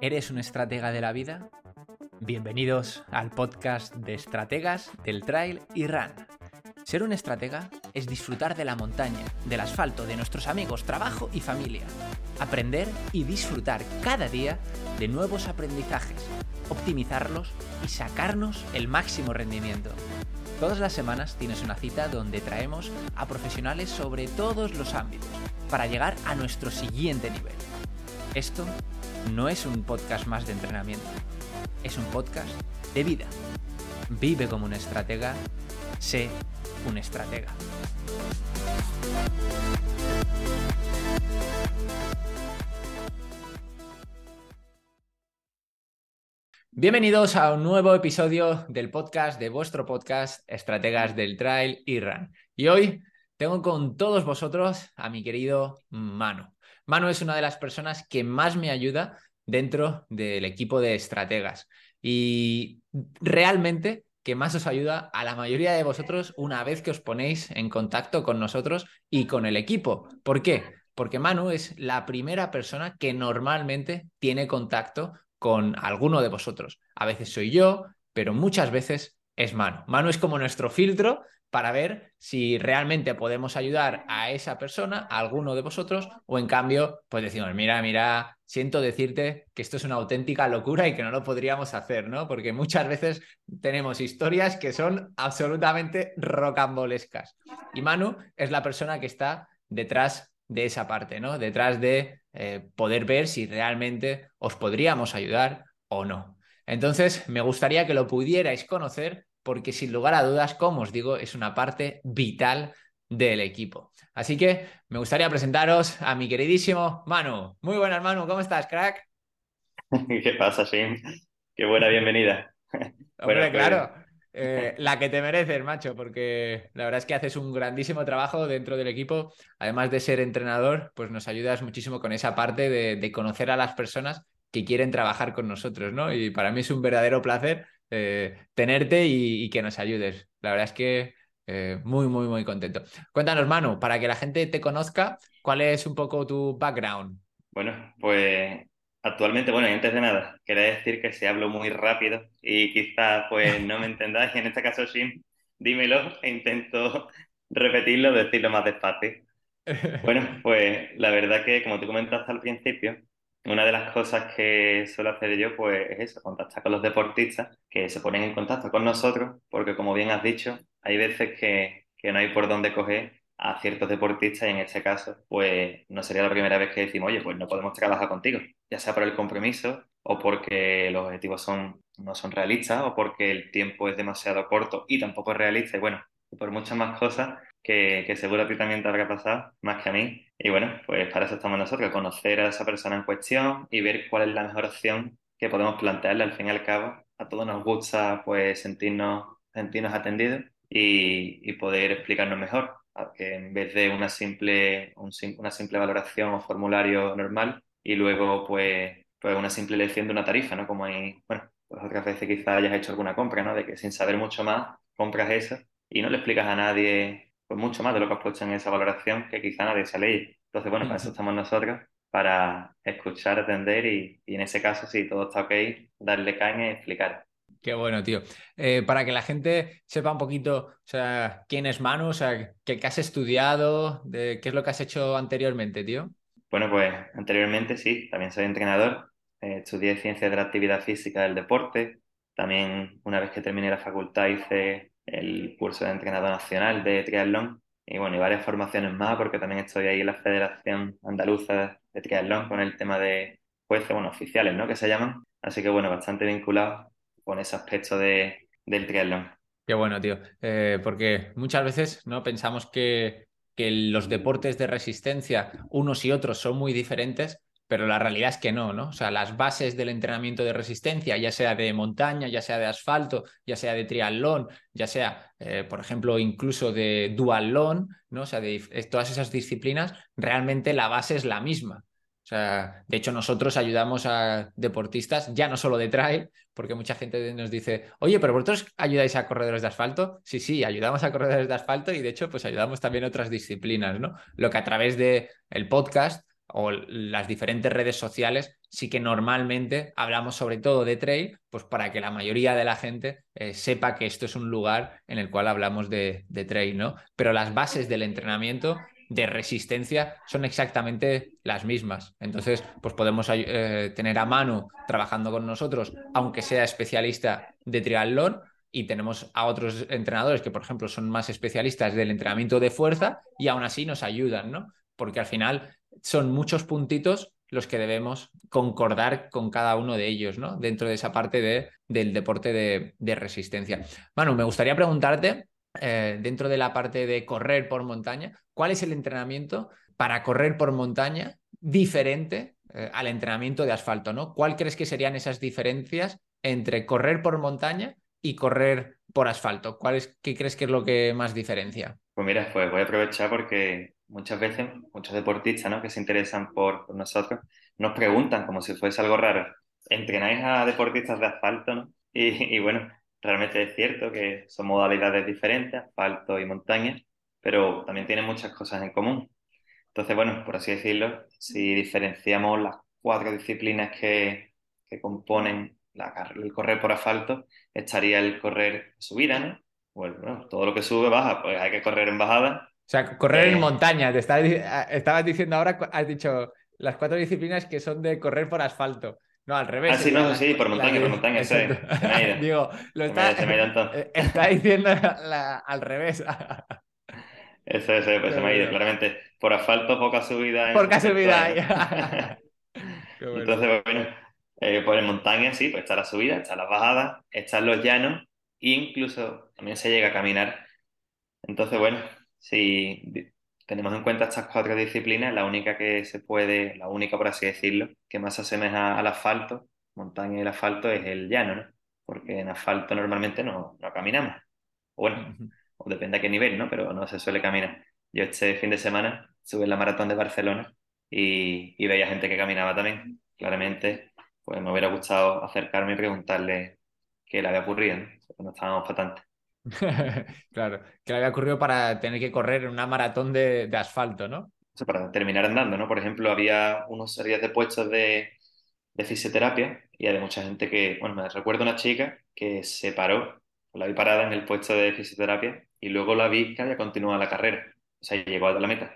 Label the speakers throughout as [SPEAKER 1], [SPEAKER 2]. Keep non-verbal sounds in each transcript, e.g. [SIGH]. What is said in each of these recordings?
[SPEAKER 1] ¿Eres un estratega de la vida? Bienvenidos al podcast de estrategas del trail y run. Ser un estratega es disfrutar de la montaña, del asfalto, de nuestros amigos, trabajo y familia. Aprender y disfrutar cada día de nuevos aprendizajes, optimizarlos y sacarnos el máximo rendimiento. Todas las semanas tienes una cita donde traemos a profesionales sobre todos los ámbitos para llegar a nuestro siguiente nivel. Esto no es un podcast más de entrenamiento, es un podcast de vida. Vive como un estratega, sé un estratega. Bienvenidos a un nuevo episodio del podcast de vuestro podcast Estrategas del Trail y Run. Y hoy tengo con todos vosotros a mi querido Manu. Manu es una de las personas que más me ayuda dentro del equipo de estrategas y realmente que más os ayuda a la mayoría de vosotros una vez que os ponéis en contacto con nosotros y con el equipo. ¿Por qué? Porque Manu es la primera persona que normalmente tiene contacto con alguno de vosotros. A veces soy yo, pero muchas veces es Manu. Manu es como nuestro filtro para ver si realmente podemos ayudar a esa persona, a alguno de vosotros, o en cambio, pues decimos, mira, mira, siento decirte que esto es una auténtica locura y que no lo podríamos hacer, ¿no? Porque muchas veces tenemos historias que son absolutamente rocambolescas. Y Manu es la persona que está detrás de esa parte, ¿no? Detrás de eh, poder ver si realmente os podríamos ayudar o no. Entonces, me gustaría que lo pudierais conocer porque sin lugar a dudas, como os digo, es una parte vital del equipo. Así que me gustaría presentaros a mi queridísimo Manu. Muy buenas, Manu, ¿cómo estás, crack? [LAUGHS]
[SPEAKER 2] ¿Qué pasa, Sim? Qué buena bienvenida.
[SPEAKER 1] Hombre, claro. Eh, la que te mereces, macho, porque la verdad es que haces un grandísimo trabajo dentro del equipo. Además de ser entrenador, pues nos ayudas muchísimo con esa parte de, de conocer a las personas que quieren trabajar con nosotros, ¿no? Y para mí es un verdadero placer eh, tenerte y, que nos ayudes. La verdad es que eh, muy, muy, muy contento. Cuéntanos, Manu, para que la gente te conozca, ¿cuál es un poco tu background?
[SPEAKER 2] Bueno, pues actualmente, bueno, y antes de nada, quería decir que si hablo muy rápido y quizás pues no me [LAUGHS] entendáis, en este caso sí, dímelo e intento repetirlo, decirlo más despacio. Bueno, pues la verdad que como te comentaste al principio, una de las cosas que suelo hacer yo, pues es eso, contactar con los deportistas que se ponen en contacto con nosotros, porque como bien has dicho, hay veces que, que no hay por dónde coger a ciertos deportistas y en este caso, pues no sería la primera vez que decimos, oye, pues no podemos trabajar contigo, ya sea por el compromiso o porque los objetivos son, no son realistas o porque el tiempo es demasiado corto y tampoco es realista. Y bueno, por muchas más cosas que, que seguro a ti también te habrá pasado, más que a mí. Y bueno, pues para eso estamos nosotros, conocer a esa persona en cuestión y ver cuál es la mejor opción que podemos plantearle al fin y al cabo. A todos nos gusta pues sentirnos, sentirnos atendidos y, y poder explicarnos mejor, que en vez de una simple, un, una simple valoración o formulario normal y luego pues, pues una simple elección de una tarifa, ¿no? Como hay, bueno, pues otras veces quizás hayas hecho alguna compra, ¿no? De que sin saber mucho más compras eso y no le explicas a nadie pues mucho más de lo que has puesto en esa valoración que quizá nadie se ha leído. Entonces, bueno, para eso estamos nosotros, para escuchar, atender y, en ese caso, si todo está ok, darle caña y explicar.
[SPEAKER 1] Qué bueno, tío. Eh, para que la gente sepa un poquito, o sea, quién es Manu, o sea, qué, has estudiado, de, qué es lo que has hecho anteriormente, tío.
[SPEAKER 2] Bueno, pues anteriormente sí, también soy entrenador. Eh, estudié Ciencias de la Actividad Física del Deporte. También, una vez que terminé la facultad, hice el curso de entrenador nacional de triatlón y bueno, y varias formaciones más porque también estoy ahí en la Federación Andaluza de Triatlón con el tema de jueces, bueno, oficiales, ¿no? Que se llaman. Así que bueno, bastante vinculado con ese aspecto de, del triatlón.
[SPEAKER 1] Qué bueno, tío. Eh, porque muchas veces no pensamos que, que los deportes de resistencia, unos y otros, son muy diferentes, pero la realidad es que no, ¿no? O sea, las bases del entrenamiento de resistencia, ya sea de montaña, ya sea de asfalto, ya sea de triatlón, ya sea, eh, por ejemplo, incluso de dualón, ¿no? O sea, de todas esas disciplinas, realmente la base es la misma. O sea, de hecho, nosotros ayudamos a deportistas, ya no solo de trail, porque mucha gente nos dice, oye, pero vosotros ayudáis a corredores de asfalto. Sí, sí, ayudamos a corredores de asfalto y de hecho, pues ayudamos también a otras disciplinas, ¿no? Lo que a través del el podcast o las diferentes redes sociales sí que normalmente hablamos sobre todo de trail, pues para que la mayoría de la gente eh, sepa que esto es un lugar en el cual hablamos de, de trail, ¿no? Pero las bases del entrenamiento de resistencia son exactamente las mismas. Entonces, pues podemos eh, tener a mano trabajando con nosotros, aunque sea especialista de triatlón, y tenemos a otros entrenadores que, por ejemplo, son más especialistas del entrenamiento de fuerza y aún así nos ayudan, ¿no? Porque al final son muchos puntitos los que debemos concordar con cada uno de ellos, ¿no? Dentro de esa parte de, del deporte de, de resistencia. Manu, me gustaría preguntarte eh, dentro de la parte de correr por montaña, ¿cuál es el entrenamiento para correr por montaña diferente eh, al entrenamiento de asfalto? ¿no? ¿Cuál crees que serían esas diferencias entre correr por montaña y correr por asfalto? ¿Cuál es, ¿Qué crees que es lo que más diferencia?
[SPEAKER 2] Pues mira, pues voy a aprovechar porque muchas veces muchos deportistas ¿no? que se interesan por, por nosotros nos preguntan como si fuese algo raro. ¿Entrenáis a deportistas de asfalto? ¿no? Y, y bueno, Realmente es cierto que son modalidades diferentes, asfalto y montaña, pero también tienen muchas cosas en común. Entonces, bueno, por así decirlo, si diferenciamos las cuatro disciplinas que, que componen la, el correr por asfalto, estaría el correr subida, ¿no? Bueno, todo lo que sube baja, pues hay que correr en bajada.
[SPEAKER 1] O sea, correr en eh, montaña, te estabas diciendo ahora, has dicho las cuatro disciplinas que son de correr por asfalto. No, al revés.
[SPEAKER 2] Ah, sí, no, sí, por montaña, por montaña, sí. [LAUGHS]
[SPEAKER 1] Digo, lo está, eh, está diciendo al revés. [LAUGHS]
[SPEAKER 2] eso, eso, pues se me ha ido, claramente. Por asfalto, poca subida.
[SPEAKER 1] Poca subida. [LAUGHS]
[SPEAKER 2] Entonces, bueno, eh, por en montaña, sí, pues está la subida, está la bajada, están los llanos e incluso también se llega a caminar. Entonces, bueno, si tenemos en cuenta estas cuatro disciplinas, la única que se puede, la única por así decirlo, que más se asemeja al asfalto, montaña y el asfalto, es el llano, ¿no? Porque en asfalto normalmente no, no caminamos. bueno, o depende a qué nivel, ¿no? Pero no se suele caminar. Yo este fin de semana sube la maratón de Barcelona y, y veía gente que caminaba también. Claramente, pues me hubiera gustado acercarme y preguntarle qué le había ocurrido, ¿no? no estábamos patantes. [LAUGHS]
[SPEAKER 1] claro, que le había ocurrido para tener que correr en una maratón de, asfalto, ¿no?
[SPEAKER 2] para terminar andando, ¿no? Por ejemplo, había unos series de puestos de, fisioterapia y había mucha gente que, bueno, me recuerdo una chica que se paró, la vi parada en el puesto de fisioterapia y luego la vi que había continuado la carrera, o sea, llegó a la meta.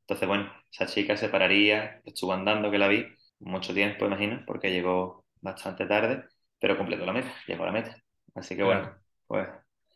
[SPEAKER 2] Entonces, bueno, esa chica se pararía, estuvo andando que la vi mucho tiempo, imagino, porque llegó bastante tarde, pero completó la meta, llegó a la meta. Así que bueno, pues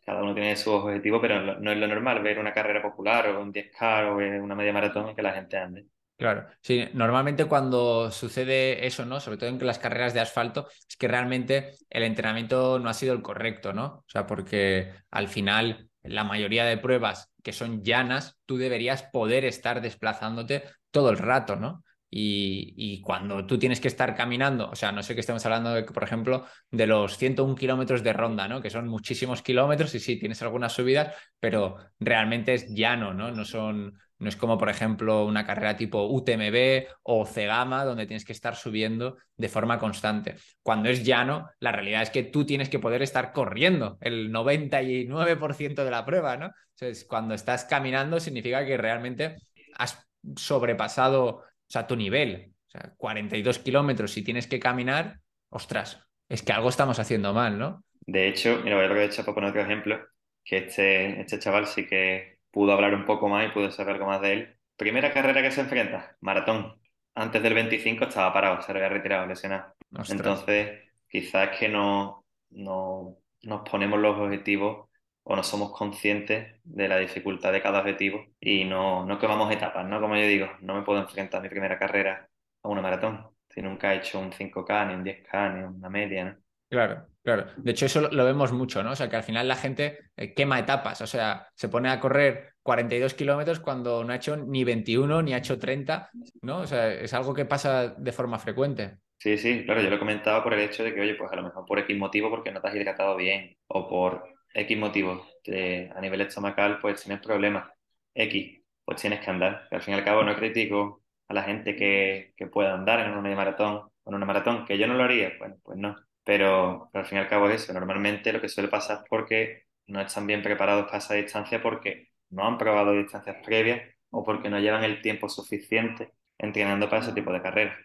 [SPEAKER 2] cada uno tiene su objetivo, pero no es lo normal ver una carrera popular o un 10K o una media maratón que la gente ande.
[SPEAKER 1] Claro, sí, normalmente cuando sucede eso, ¿no? Sobre todo en las carreras de asfalto, es que realmente el entrenamiento no ha sido el correcto, ¿no? O sea, porque al final la mayoría de pruebas que son llanas, tú deberías poder estar desplazándote todo el rato, ¿no? Y, cuando tú tienes que estar caminando, o sea, no sé que estemos hablando, de, por ejemplo, de los 101 kilómetros de ronda, ¿no? Que son muchísimos kilómetros y sí, tienes algunas subidas, pero realmente es llano, ¿no? No son, no es como, por ejemplo, una carrera tipo UTMB o Cegama, donde tienes que estar subiendo de forma constante. Cuando es llano, la realidad es que tú tienes que poder estar corriendo el 99% de la prueba, ¿no? Entonces, cuando estás caminando, significa que realmente has sobrepasado sea, tu nivel. O sea, 42 kilómetros si tienes que caminar, ostras, es que algo estamos haciendo mal, ¿no?
[SPEAKER 2] De hecho, mira, voy a aprovechar para poner otro ejemplo, que este, este chaval sí que pudo hablar un poco más y pudo saber algo más de él. Primera carrera que se enfrenta, maratón. Antes del 25 estaba parado, se había retirado, lesionado. Entonces, quizás que no, no nos ponemos los objetivos o no somos conscientes de la dificultad de cada objetivo y no, no quemamos etapas, ¿no? Como yo digo, no me puedo enfrentar mi primera carrera a una maratón si nunca he hecho un 5K, ni un 10K, ni una media, ¿no?
[SPEAKER 1] Claro, claro. De hecho, eso lo vemos mucho, ¿no? O sea, que al final la gente eh, quema etapas, o sea, se pone a correr 42 kilómetros cuando no ha hecho ni 21 ni ha hecho 30, ¿no? O sea, es algo que pasa de forma frecuente.
[SPEAKER 2] Sí, sí, claro, yo lo comentaba por el hecho de que, oye, pues a lo mejor por X motivo porque no te has hidratado bien o por X motivos a nivel estomacal, pues tienes problemas. X, pues tienes que andar. al fin y al cabo no critico a la gente que, que pueda andar en una maratón en una maratón, que yo no lo haría, bueno, pues no. Pero, al fin y al cabo es eso. Normalmente lo que suele pasar es porque no están bien preparados para esa distancia porque no han probado distancias previas o porque no llevan el tiempo suficiente entrenando para ese tipo de carreras.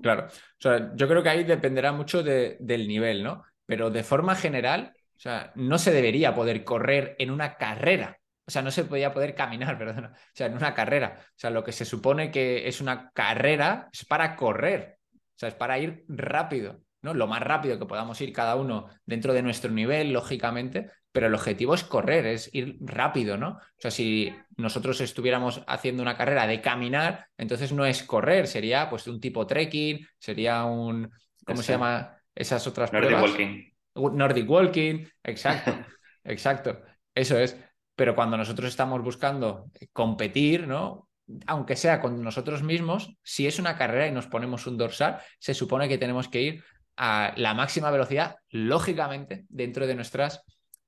[SPEAKER 1] Claro, o sea, yo creo que ahí dependerá mucho de, del nivel, ¿no? Pero de forma general, o sea, no se debería poder correr en una carrera. O sea, no se podía poder caminar, [LAUGHS] perdona. O sea, en una carrera. O sea, lo que se supone que es una carrera es para correr. O sea, es para ir rápido. ¿no? Lo más rápido que podamos ir cada uno dentro de nuestro nivel, lógicamente, pero el objetivo es correr, es ir rápido, ¿no? O sea, si nosotros estuviéramos haciendo una carrera de caminar, entonces no es correr, sería pues un tipo trekking, sería un, ¿cómo se llama esas otras
[SPEAKER 2] Nordic
[SPEAKER 1] pruebas?
[SPEAKER 2] Walking.
[SPEAKER 1] Nordic Walking, exacto, [LAUGHS] exacto, eso es. Pero cuando nosotros estamos buscando competir, ¿no? Aunque sea con nosotros mismos, si es una carrera y nos ponemos un dorsal, se supone que tenemos que ir a la máxima velocidad, lógicamente, dentro de nuestras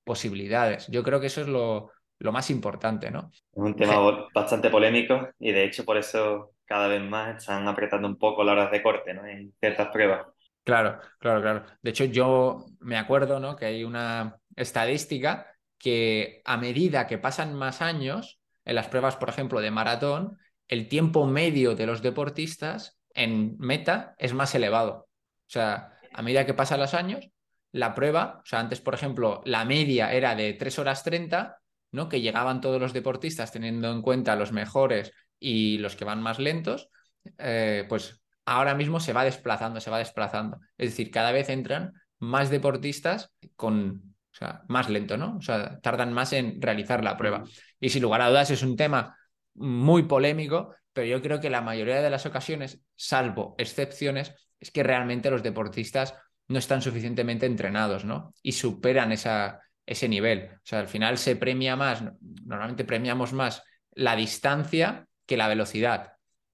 [SPEAKER 1] posibilidades. Yo creo que eso es lo, lo más importante, ¿no?
[SPEAKER 2] Es un tema bastante polémico y de hecho por eso cada vez más están apretando un poco las horas de corte, ¿no? En ciertas pruebas.
[SPEAKER 1] Claro, claro, claro. De hecho, yo me acuerdo, ¿no? Que hay una estadística que a medida que pasan más años, en las pruebas, por ejemplo, de maratón, el tiempo medio de los deportistas en meta es más elevado. O sea, a medida que pasan los años, la prueba, o sea, antes, por ejemplo, la media era de 3 horas 30, ¿no? Que llegaban todos los deportistas teniendo en cuenta los mejores y los que van más lentos, eh, pues ahora mismo se va desplazando, se va desplazando. Es decir, cada vez entran más deportistas con, o sea, más lento, ¿no? O sea, tardan más en realizar la prueba. Y sin lugar a dudas es un tema muy polémico, pero yo creo que la mayoría de las ocasiones, salvo excepciones, es que realmente los deportistas no están suficientemente entrenados, ¿no? Y superan esa, ese nivel. O sea, al final se premia más, normalmente premiamos más la distancia que la velocidad.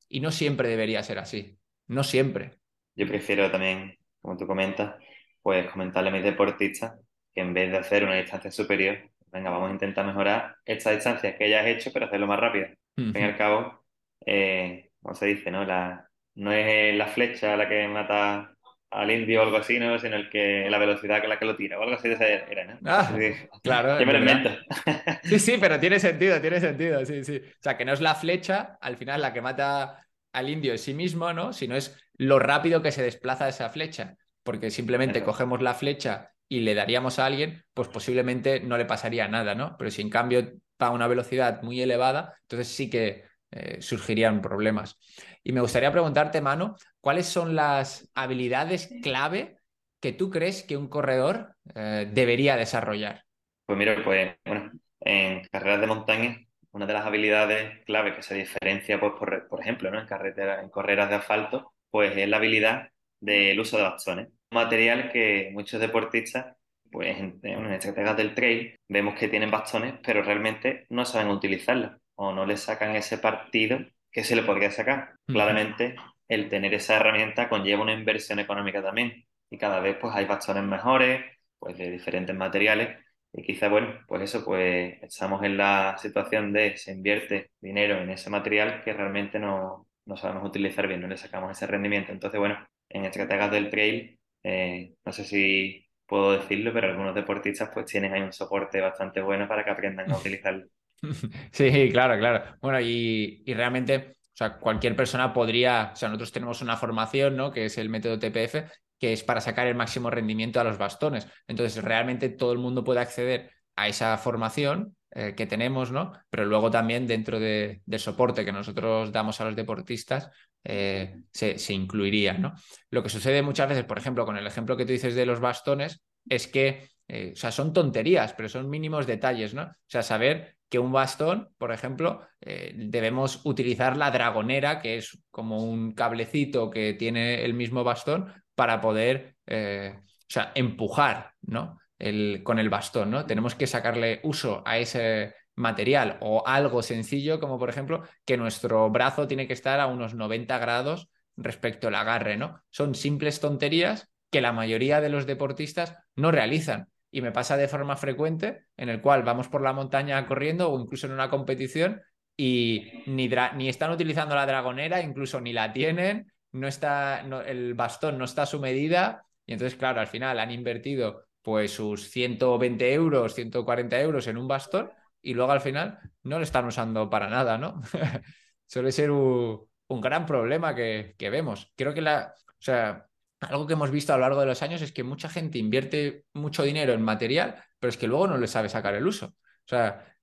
[SPEAKER 1] Y no siempre debería ser así. No siempre.
[SPEAKER 2] Yo prefiero también, como tú comentas, pues comentarle a mis deportistas que en vez de hacer una distancia superior, venga, vamos a intentar mejorar esta distancia que ya has hecho, pero hacerlo más rápido. Al fin y al cabo, eh, como se dice, ¿no? La, no es la flecha la que mata al indio o algo así, ¿no? Sino el que, la velocidad con la que lo tira, o algo así de esa era, ¿no?
[SPEAKER 1] Ah, claro.
[SPEAKER 2] Yo me lo invento.
[SPEAKER 1] Sí, sí, pero tiene sentido, tiene sentido, sí, sí. O sea, que no es la flecha, al final, la que mata al indio en sí mismo, ¿no? Sino es lo rápido que se desplaza esa flecha. Porque simplemente cogemos la flecha y le daríamos a alguien, pues posiblemente no le pasaría nada, ¿no? Pero si en cambio va a una velocidad muy elevada, entonces sí que eh, surgirían problemas. Y me gustaría preguntarte, Mano, ¿cuáles son las habilidades clave que tú crees que un corredor eh, debería desarrollar?
[SPEAKER 2] Pues mira, pues bueno, en carreras de montaña, una de las habilidades clave que se diferencia, pues por, por ejemplo, ¿no? En carreteras, en carreras de asfalto, pues es la habilidad del uso de bastones. Un material que muchos deportistas, pues en, en estrategias del trail, vemos que tienen bastones, pero realmente no saben utilizarlos o no le sacan ese partido que se le podría sacar. Claramente, el tener esa herramienta conlleva una inversión económica también. Y cada vez pues hay bastones mejores, pues de diferentes materiales. Y quizá, bueno, pues eso, pues estamos en la situación de se invierte dinero en ese material que realmente no, no sabemos utilizar bien, no le sacamos ese rendimiento. Entonces, bueno, en estrategas del trail, eh, no sé si puedo decirlo, pero algunos deportistas pues tienen ahí un soporte bastante bueno para que aprendan a utilizarlo. [LAUGHS]
[SPEAKER 1] Sí, claro, claro. Bueno, y, y realmente, o sea, cualquier persona podría, o sea, nosotros tenemos una formación, ¿no? Que es el método TPF, que es para sacar el máximo rendimiento a los bastones. Entonces, realmente todo el mundo puede acceder a esa formación eh, que tenemos, ¿no? Pero luego también dentro de- del soporte que nosotros damos a los deportistas eh, se, incluiría, ¿no? Lo que sucede muchas veces, por ejemplo, con el ejemplo que tú dices de los bastones, es que, eh, o sea, son tonterías, pero son mínimos detalles, ¿no? O sea, saber que un bastón, por ejemplo, debemos utilizar la dragonera, que es como un cablecito que tiene el mismo bastón para poder, eh, o sea, empujar, ¿no? El, con el bastón, ¿no? Tenemos que sacarle uso a ese material o algo sencillo, como por ejemplo que nuestro brazo tiene que estar a unos 90 grados respecto al agarre, ¿no? Son simples tonterías que la mayoría de los deportistas no realizan. Y me pasa de forma frecuente en el cual vamos por la montaña corriendo o incluso en una competición y ni, ni están utilizando la dragonera, incluso ni la tienen, no está, el bastón no está a su medida y entonces, claro, al final han invertido pues sus 120 euros, 140 euros en un bastón y luego al final no lo están usando para nada, ¿no? [LAUGHS] Suele ser un, gran problema que, que, vemos. Creo que la, o sea, algo que hemos visto a lo largo de los años es que mucha gente invierte mucho dinero en material, pero es que luego no le sabe sacar el uso. O sea,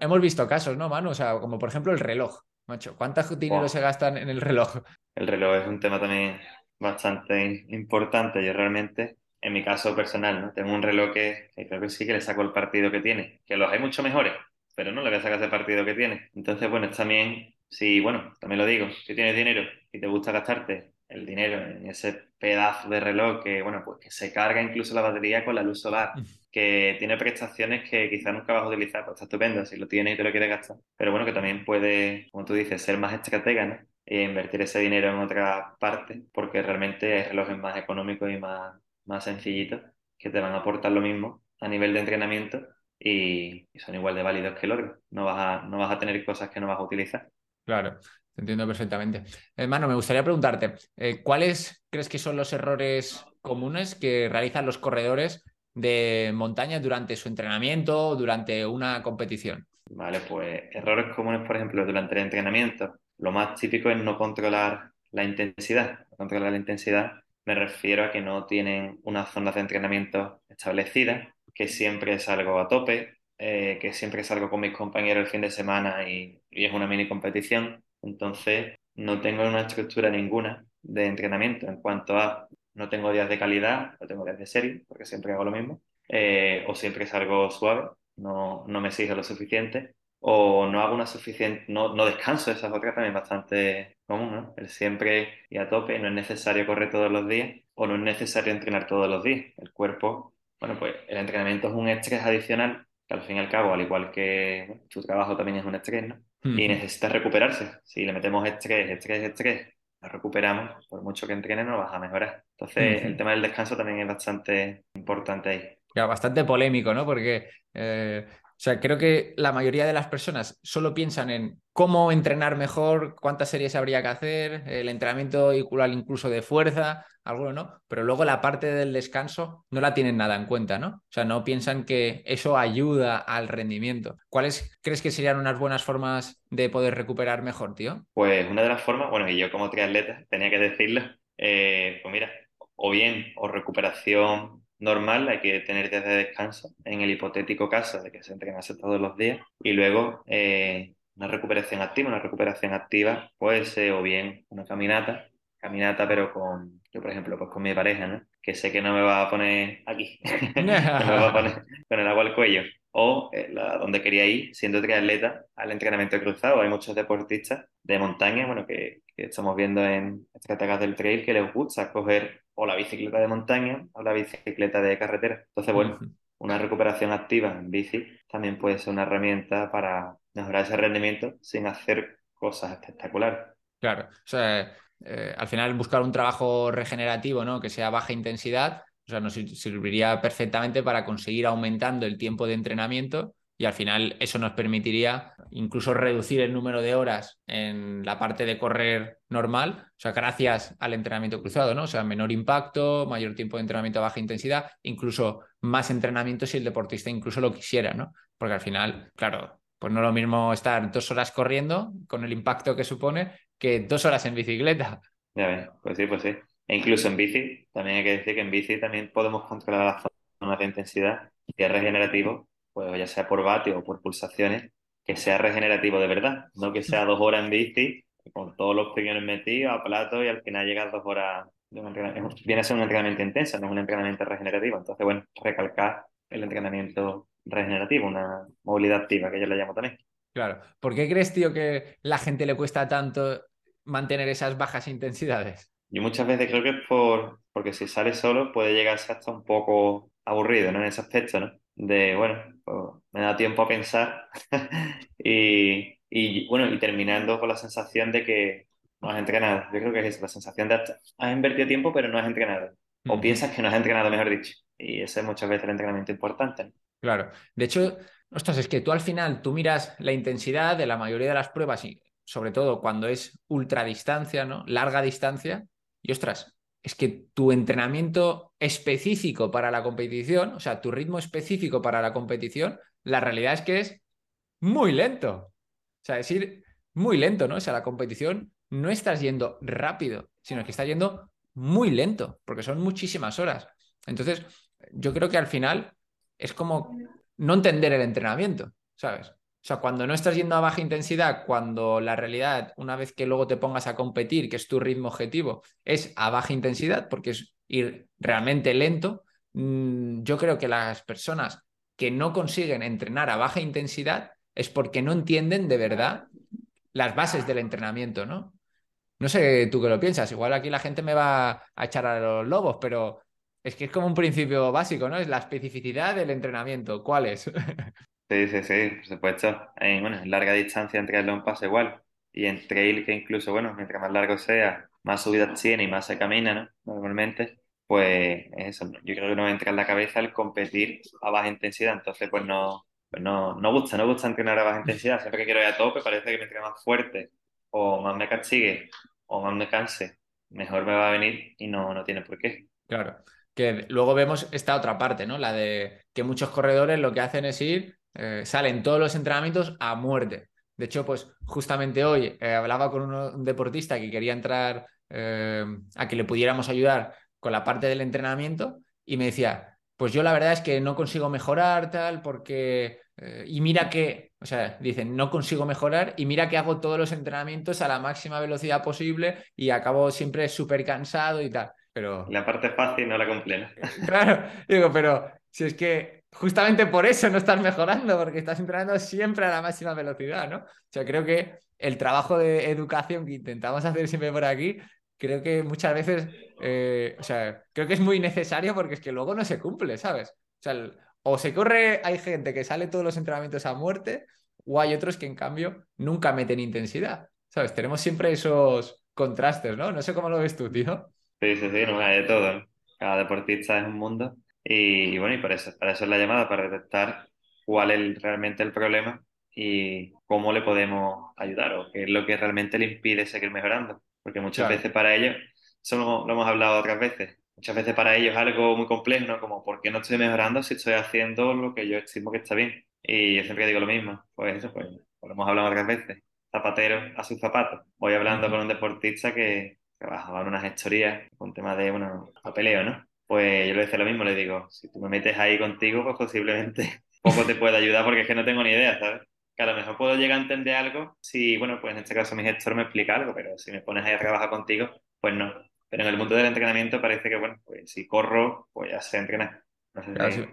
[SPEAKER 1] hemos visto casos, ¿no, mano? O sea, como por ejemplo el reloj, macho. ¿Cuánto dinero se gastan en el reloj?
[SPEAKER 2] El reloj es un tema también bastante importante. Yo realmente, en mi caso personal, ¿no? Tengo un reloj que, creo que sí que le saco el partido que tiene. Que los hay mucho mejores, pero no le voy a sacar ese partido que tiene. Entonces, bueno, también, sí, bueno, también lo digo, si tienes dinero y te gusta gastarte el dinero en ese pedazo de reloj que, bueno, pues que se carga incluso la batería con la luz solar, que tiene prestaciones que quizás nunca vas a utilizar, pues está estupendo si lo tienes y te lo quieres gastar. Pero bueno, que también puede, como tú dices, ser más estratega, ¿no? E invertir ese dinero en otra parte, porque realmente hay relojes más económicos y más, más sencillitos que te van a aportar lo mismo a nivel de entrenamiento y, son igual de válidos que el otro. No vas, a, no vas a tener cosas que no vas a utilizar.
[SPEAKER 1] Claro. Te entiendo perfectamente. Hermano, me gustaría preguntarte, eh, ¿cuáles crees que son los errores comunes que realizan los corredores de montaña durante su entrenamiento o durante una competición?
[SPEAKER 2] Vale, pues errores comunes, por ejemplo, durante el entrenamiento. Lo más típico es no controlar la intensidad. Controlar la intensidad me refiero a que no tienen una zona de entrenamiento establecida, que siempre salgo a tope, eh, que siempre salgo con mis compañeros el fin de semana y es una mini competición. Entonces, no tengo una estructura ninguna de entrenamiento. En cuanto a no tengo días de calidad, no tengo días de serie, porque siempre hago lo mismo, eh, o siempre es algo suave, no, no me exige lo suficiente, o no hago una suficiente, no, no descanso, esa es otra también bastante común, ¿no? El siempre y a tope, no es necesario correr todos los días, o no es necesario entrenar todos los días. El cuerpo, bueno, pues el entrenamiento es un estrés adicional, que al fin y al cabo, al igual que tu trabajo también es un estrés, ¿no? y necesita recuperarse. Si le metemos estrés, estrés, estrés, lo recuperamos, por mucho que entrene no vas a mejorar. Entonces, el tema del descanso también es bastante importante ahí.
[SPEAKER 1] Ya, bastante polémico, ¿no? Porque eh, o sea, creo que la mayoría de las personas solo piensan en cómo entrenar mejor, cuántas series habría que hacer, el entrenamiento igual incluso de fuerza, alguno no, pero luego la parte del descanso no la tienen nada en cuenta, ¿no? O sea, no piensan que eso ayuda al rendimiento. ¿Cuáles crees que serían unas buenas formas de poder recuperar mejor, tío?
[SPEAKER 2] Pues una de las formas, bueno, y yo como triatleta tenía que decirlo, eh, pues mira, o bien o recuperación normal, hay que tener días de descanso en el hipotético caso de que se entrenase todos los días y luego eh, una recuperación activa, una recuperación activa puede ser o bien una caminata, caminata pero con, yo por ejemplo, pues con mi pareja, ¿no? Que sé que no me va a poner aquí, [LAUGHS] no me va a poner [LAUGHS] con el agua al cuello. O eh, donde quería ir, siendo triatleta, al entrenamiento cruzado. Hay muchos deportistas de montaña, bueno, que, que estamos viendo en estrategias del trail que les gusta coger o la bicicleta de montaña o la bicicleta de carretera. Entonces, bueno, una recuperación activa en bici también puede ser una herramienta para mejorar ese rendimiento sin hacer cosas espectaculares.
[SPEAKER 1] Claro, o sea, eh, al final buscar un trabajo regenerativo, ¿no? Que sea baja intensidad, o sea, nos serviría perfectamente para conseguir aumentando el tiempo de entrenamiento y al final eso nos permitiría incluso reducir el número de horas en la parte de correr normal, o sea, gracias al entrenamiento cruzado, ¿no? O sea, menor impacto, mayor tiempo de entrenamiento a baja intensidad, incluso más entrenamiento si el deportista incluso lo quisiera, ¿no? Porque al final, claro, pues no es lo mismo estar dos horas corriendo con el impacto que supone que dos horas en bicicleta.
[SPEAKER 2] Ya ves, pues sí, pues sí. E incluso en bici, también hay que decir que en bici también podemos controlar las zonas de intensidad y es regenerativo pues ya sea por vatio o por pulsaciones, que sea regenerativo de verdad, no que sea dos horas en bici, con todos los piñones metidos a plato y al final llegas dos horas. De un viene a ser un entrenamiento intenso, no es un entrenamiento regenerativo. Entonces, bueno, recalcar el entrenamiento regenerativo, una movilidad activa, que yo le llamo también.
[SPEAKER 1] Claro. ¿Por qué crees, tío, que la gente le cuesta tanto mantener esas bajas intensidades?
[SPEAKER 2] Yo muchas veces creo que es por, porque si sale solo puede llegarse hasta un poco aburrido, ¿no? En ese aspecto, ¿no? de, bueno, pues, me da tiempo a pensar [LAUGHS] y, y, bueno, y terminando con la sensación de que no has entrenado. Yo creo que es la sensación de has invertido tiempo pero no has entrenado. O piensas que no has entrenado, mejor dicho. Y ese es muchas veces el entrenamiento importante.
[SPEAKER 1] Claro. De hecho, ostras, es que tú al final, tú miras la intensidad de la mayoría de las pruebas y sobre todo cuando es ultradistancia, ¿no? Larga distancia, y ostras, es que tu entrenamiento específico para la competición, o sea, tu ritmo específico para la competición, la realidad es que es muy lento. O sea, decir muy lento, ¿no? O sea, la competición no estás yendo rápido, sino que estás yendo muy lento, porque son muchísimas horas. Entonces, yo creo que al final es como no entender el entrenamiento, ¿sabes? O sea, cuando no estás yendo a baja intensidad, cuando la realidad, una vez que luego te pongas a competir, que es tu ritmo objetivo, es a baja intensidad, porque es ir realmente lento, mm, yo creo que las personas que no consiguen entrenar a baja intensidad es porque no entienden de verdad las bases del entrenamiento, ¿no? No sé tú qué lo piensas, igual aquí la gente me va a echar a los lobos, pero es que es como un principio básico, ¿no? Es la especificidad del entrenamiento. ¿Cuál es? [LAUGHS]
[SPEAKER 2] Sí, sí, sí, por supuesto. En, bueno, en larga distancia entre el pasa igual. Y en trail, que incluso, bueno, mientras más largo sea, más subidas tiene y más se camina, ¿no? Normalmente, pues eso, yo creo que nos entra en la cabeza el competir a baja intensidad. Entonces, pues no, pues no, no gusta, no gusta entrenar a baja intensidad. Siempre que quiero ir a tope, parece que mientras más fuerte o más me castigue o más me canse, mejor me va a venir y no, no tiene por qué.
[SPEAKER 1] Claro. Que luego vemos esta otra parte, ¿no? La de que muchos corredores lo que hacen es ir eh, salen todos los entrenamientos a muerte. De hecho, pues justamente hoy eh, hablaba con un, deportista que quería entrar eh, a que le pudiéramos ayudar con la parte del entrenamiento y me decía, pues yo la verdad es que no consigo mejorar tal porque... y mira que, o sea, dicen, no consigo mejorar y mira que hago todos los entrenamientos a la máxima velocidad posible y acabo siempre súper cansado y tal. Pero...
[SPEAKER 2] La parte fácil no la cumple. [LAUGHS]
[SPEAKER 1] Claro, digo, pero si es que justamente por eso no estás mejorando, porque estás entrenando siempre a la máxima velocidad, ¿no? O sea, creo que el trabajo de educación que intentamos hacer siempre por aquí, creo que muchas veces, eh, o sea, creo que es muy necesario porque es que luego no se cumple, ¿sabes? O sea, o se corre, hay gente que sale todos los entrenamientos a muerte, o hay otros que en cambio nunca meten intensidad, ¿sabes? Tenemos siempre esos contrastes, ¿no? No sé cómo lo ves tú, tío.
[SPEAKER 2] Sí, sí, sí, no hay de todo. Cada deportista es un mundo y, bueno, y para eso, para eso es la llamada, para detectar cuál es realmente el problema y cómo le podemos ayudar o qué es lo que realmente le impide seguir mejorando. Porque muchas veces para ellos, eso lo, hemos hablado otras veces, muchas veces para ellos es algo muy complejo, ¿no? Como, ¿por qué no estoy mejorando si estoy haciendo lo que yo estimo que está bien? Y yo siempre digo lo mismo, pues eso, pues lo hemos hablado otras veces, zapatero a sus zapatos. Voy hablando con un deportista que trabajaba en unas gestorías con tema de, bueno, papeleo, ¿no? Pues yo le decía lo mismo, le digo, si tú me metes ahí contigo, pues posiblemente [LAUGHS] poco te pueda ayudar porque es que no tengo ni idea, ¿sabes? Que a lo mejor puedo llegar a entender algo si, bueno, pues en este caso mi gestor me explica algo, pero si me pones ahí a trabajar contigo, pues no. Pero en el mundo del entrenamiento parece que, bueno, pues si corro, pues ya sé entrenar. No sé
[SPEAKER 1] si,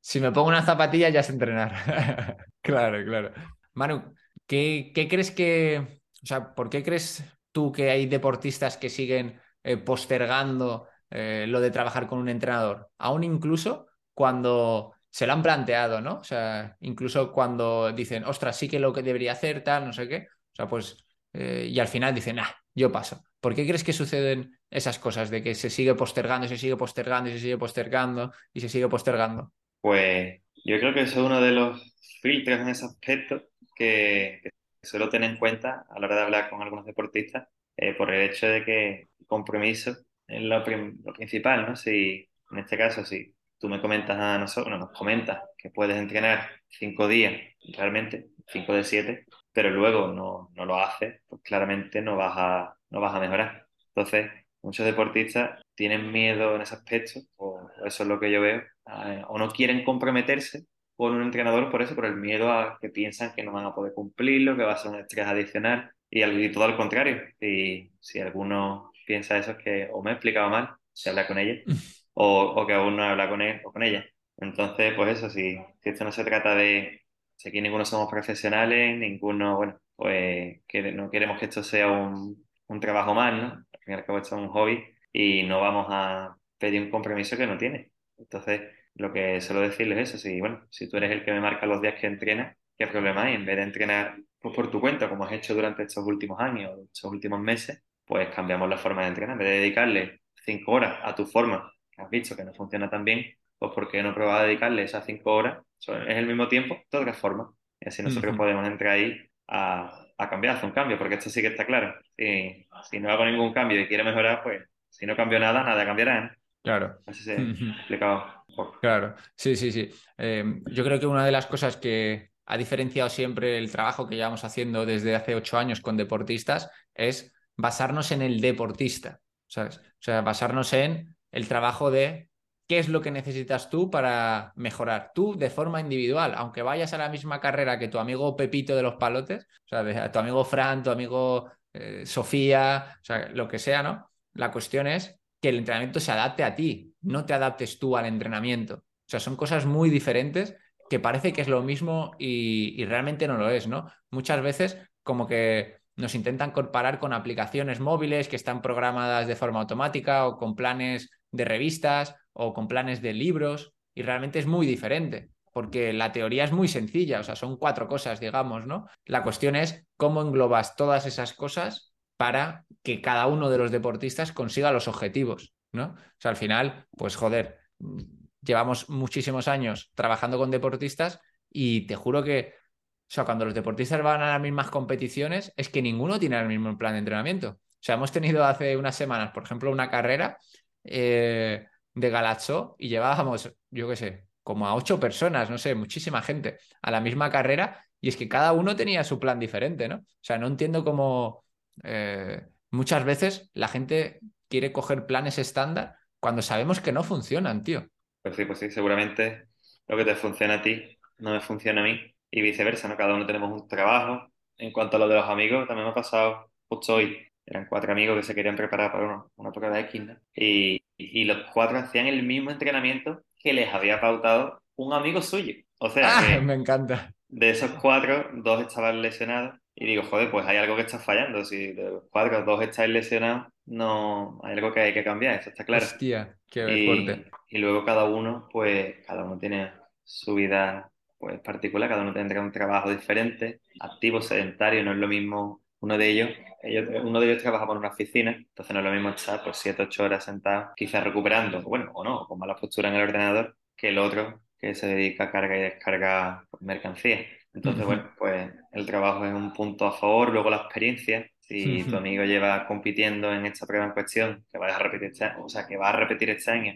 [SPEAKER 1] si, me pongo una zapatilla, ya sé entrenar. [LAUGHS] claro, claro. Manu, ¿qué, ¿qué, crees que, o sea, por qué crees tú que hay deportistas que siguen eh, postergando eh, lo de trabajar con un entrenador, aún incluso cuando se lo han planteado, ¿no? O sea, incluso cuando dicen, ostras, sí que lo que debería hacer, tal, no sé qué. O sea, pues, eh, y al final dicen, ah, yo paso. ¿Por qué crees que suceden esas cosas de que se sigue postergando, se sigue postergando se sigue postergando y se sigue postergando?
[SPEAKER 2] Pues yo creo que eso es uno de los filtros en ese aspecto que, suelo tener en cuenta a la hora de hablar con algunos deportistas, eh, por el hecho de que el compromiso es lo, principal, ¿no? Si, en este caso, si tú me comentas a nosotros, nos comentas que puedes entrenar cinco días, realmente, cinco de siete, pero luego no, no lo haces, pues claramente no vas a, no vas a mejorar. Entonces, muchos deportistas tienen miedo en ese aspecto, o eso es lo que yo veo, o no quieren comprometerse con un entrenador por eso, por el miedo a que piensan que no van a poder cumplirlo, que va a ser un estrés adicional, y, y todo al contrario. Y si alguno piensa eso es que o me he explicado mal, si habla con ella, o, o, que aún no habla con él o con ella. Entonces, pues eso, si, si esto no se trata de, si aquí ninguno somos profesionales, ninguno, bueno, pues que no queremos que esto sea un, un trabajo más, ¿no? Al fin y al cabo esto es un hobby y no vamos a pedir un compromiso que no tiene. Entonces, lo que suelo decirles es eso, si, bueno, si tú eres el que me marca los días que entrenas, ¿qué problema hay? En vez de entrenar pues, por tu cuenta, como has hecho durante estos últimos años, estos últimos meses, pues cambiamos la forma de entrenar. En vez de dedicarle cinco horas a tu forma, que has visto que no funciona tan bien, pues ¿por qué no probar a dedicarle esas cinco horas? es el mismo tiempo, de otra forma. Y así nosotros podemos entrar ahí a, a, cambiar, hacer un cambio, porque esto sí que está claro. Si, si no hago ningún cambio y quiero mejorar, pues si no cambio nada, nada cambiará.
[SPEAKER 1] Claro.
[SPEAKER 2] Así se ha explicado.
[SPEAKER 1] Claro, sí, sí, sí. Em, yo creo que una de las cosas que ha diferenciado siempre el trabajo que llevamos haciendo desde hace ocho años con deportistas es basarnos en el deportista, ¿sabes? O sea, basarnos en el trabajo de qué es lo que necesitas tú para mejorar tú de forma individual, aunque vayas a la misma carrera que tu amigo Pepito de los palotes, o sea, tu amigo Fran, tu amigo eh, Sofía, o sea, lo que sea, ¿no? La cuestión es que el entrenamiento se adapte a ti, no te adaptes tú al entrenamiento. O sea, son cosas muy diferentes que parece que es lo mismo y, realmente no lo es, ¿no? Muchas veces como que nos intentan comparar con aplicaciones móviles que están programadas de forma automática o con planes de revistas o con planes de libros y realmente es muy diferente porque la teoría es muy sencilla, o sea, son cuatro cosas, digamos, ¿no? La cuestión es cómo englobas todas esas cosas para que cada uno de los deportistas consiga los objetivos, ¿no? O sea, al final, pues joder, llevamos muchísimos años trabajando con deportistas y te juro que, o sea, cuando los deportistas van a las mismas competiciones, es que ninguno tiene el mismo plan de entrenamiento. O sea, hemos tenido hace unas semanas, por ejemplo, una carrera eh, de Galacho y llevábamos, yo qué sé, como a ocho personas, no sé, muchísima gente a la misma carrera y es que cada uno tenía su plan diferente, ¿no? O sea, no entiendo cómo eh, muchas veces la gente quiere coger planes estándar cuando sabemos que no funcionan, tío.
[SPEAKER 2] Pues sí, pues sí, seguramente lo que te funciona a ti no me funciona a mí y viceversa, ¿no? Cada uno tenemos un trabajo. En cuanto a lo de los amigos, también me ha pasado justo hoy. Eran cuatro amigos que se querían preparar para una, una prueba de X, y, y, los cuatro hacían el mismo entrenamiento que les había pautado un amigo suyo. O sea,
[SPEAKER 1] ah, [LAUGHS] me encanta.
[SPEAKER 2] De esos cuatro, dos estaban lesionados y digo, joder, pues hay algo que está fallando. Si de los cuatro, dos estáis lesionados, no hay algo que hay que cambiar, eso está claro.
[SPEAKER 1] Hostia, qué
[SPEAKER 2] y,
[SPEAKER 1] fuerte.
[SPEAKER 2] Y luego cada uno, pues, cada uno tiene su vida pues particular, cada uno tendrá un trabajo diferente, activo, sedentario, no es lo mismo uno de ellos, ellos, uno de ellos trabaja por una oficina, entonces no es lo mismo estar pues 7, 8 horas sentado, quizás recuperando, bueno, o no, con mala postura en el ordenador, que el otro que se dedica a carga y descarga mercancía. Entonces, bueno, pues el trabajo es un punto a favor, luego la experiencia. Si tu amigo lleva compitiendo en esta prueba en cuestión, que vas a repetir este, o sea, que va a repetir este año,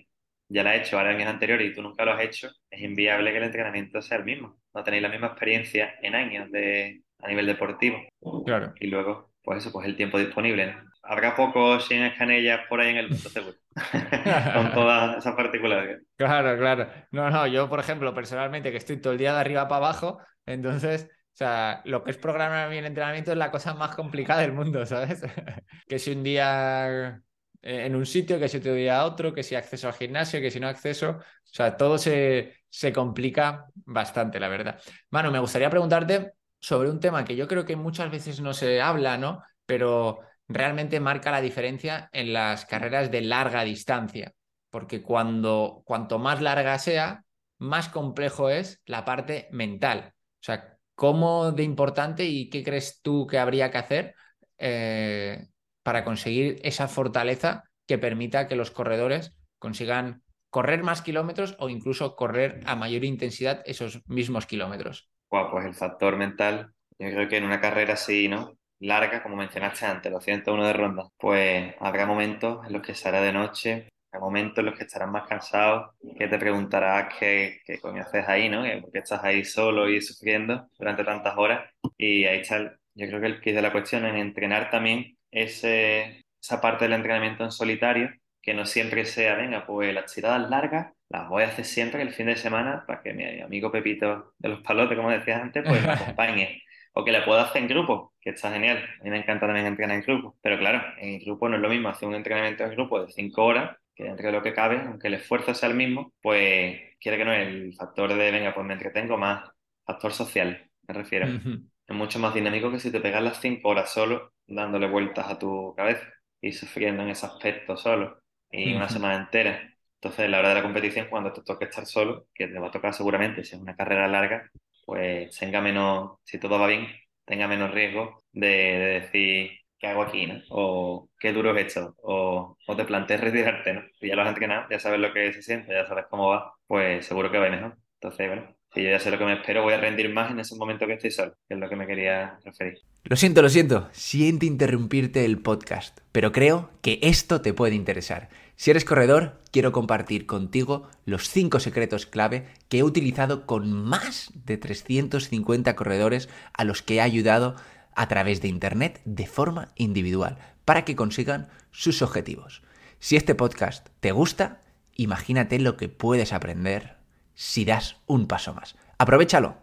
[SPEAKER 2] ya la ha hecho ahora años anteriores y tú nunca lo has hecho, es inviable que el entrenamiento sea el mismo. No tenéis la misma experiencia en años de, a nivel deportivo.
[SPEAKER 1] Claro.
[SPEAKER 2] Y luego, pues eso, pues el tiempo disponible. Habrá pocos sin escanellas por ahí en el mundo, seguro. [LAUGHS] Con todas esas particularidades.
[SPEAKER 1] Claro, claro. No, no, yo, por ejemplo, personalmente, que estoy todo el día de arriba para abajo, entonces, o sea, lo que es programar el entrenamiento es la cosa más complicada del mundo, ¿sabes? [LAUGHS] que si un día en un sitio, que si otro día a otro, que si acceso al gimnasio, que si no acceso, o sea, todo se, se complica bastante, la verdad. Manu, me gustaría preguntarte sobre un tema que yo creo que muchas veces no se habla, ¿no? Pero realmente marca la diferencia en las carreras de larga distancia, porque cuando cuanto más larga sea, más complejo es la parte mental. O sea, ¿cómo de importante y qué crees tú que habría que hacer eh, para conseguir esa fortaleza que permita que los corredores consigan correr más kilómetros o incluso correr a mayor intensidad esos mismos kilómetros?
[SPEAKER 2] pues el factor mental, yo creo que en una carrera así, ¿no? larga, como mencionaste antes, los 101 de ronda, pues habrá momentos en los que será de noche, habrá momentos en los que estarás más cansado, que te preguntarás qué, qué coño haces ahí, ¿no? ¿Por qué estás ahí solo y sufriendo durante tantas horas? Y ahí está, yo creo que el que de la cuestión es entrenar también ese, esa parte del entrenamiento en solitario, que no siempre sea, venga, pues las tiradas largas las voy a hacer siempre el fin de semana para que mi amigo Pepito de los palotes, como decías antes, pues me [LAUGHS] acompañe o que le puedo hacer en grupo, que está genial. A mí me encanta también entrenar en grupo. Pero claro, en grupo no es lo mismo hacer un entrenamiento en grupo de cinco horas, que dentro de lo que cabe, aunque el esfuerzo sea el mismo, pues quiere que no es el factor de, venga, pues me entretengo más, factor social, me refiero. Es mucho más dinámico que si te pegas las cinco horas solo, dándole vueltas a tu cabeza y sufriendo en ese aspecto solo, y una semana entera. Entonces, la hora de la competición, cuando te toque estar solo, que te va a tocar seguramente si es una carrera larga, pues tenga menos, si todo va bien, tenga menos riesgo de, decir ¿qué hago aquí, no? O qué duro es esto, o, o te planteas retirarte, ¿no? Y ya lo has entrenado, ya sabes lo que se siente, ya sabes cómo va, pues seguro que va mejor. Entonces, bueno, si yo ya sé lo que me espero, voy a rendir más en ese momento que estoy solo, que es lo que me quería referir.
[SPEAKER 1] Lo siento, lo siento, siento interrumpirte el podcast, pero creo que esto te puede interesar. Si eres corredor, quiero compartir contigo los 5 secretos clave que he utilizado con más de 350 corredores a los que he ayudado a través de Internet de forma individual para que consigan sus objetivos. Si este podcast te gusta, imagínate lo que puedes aprender si das un paso más. Aprovechalo.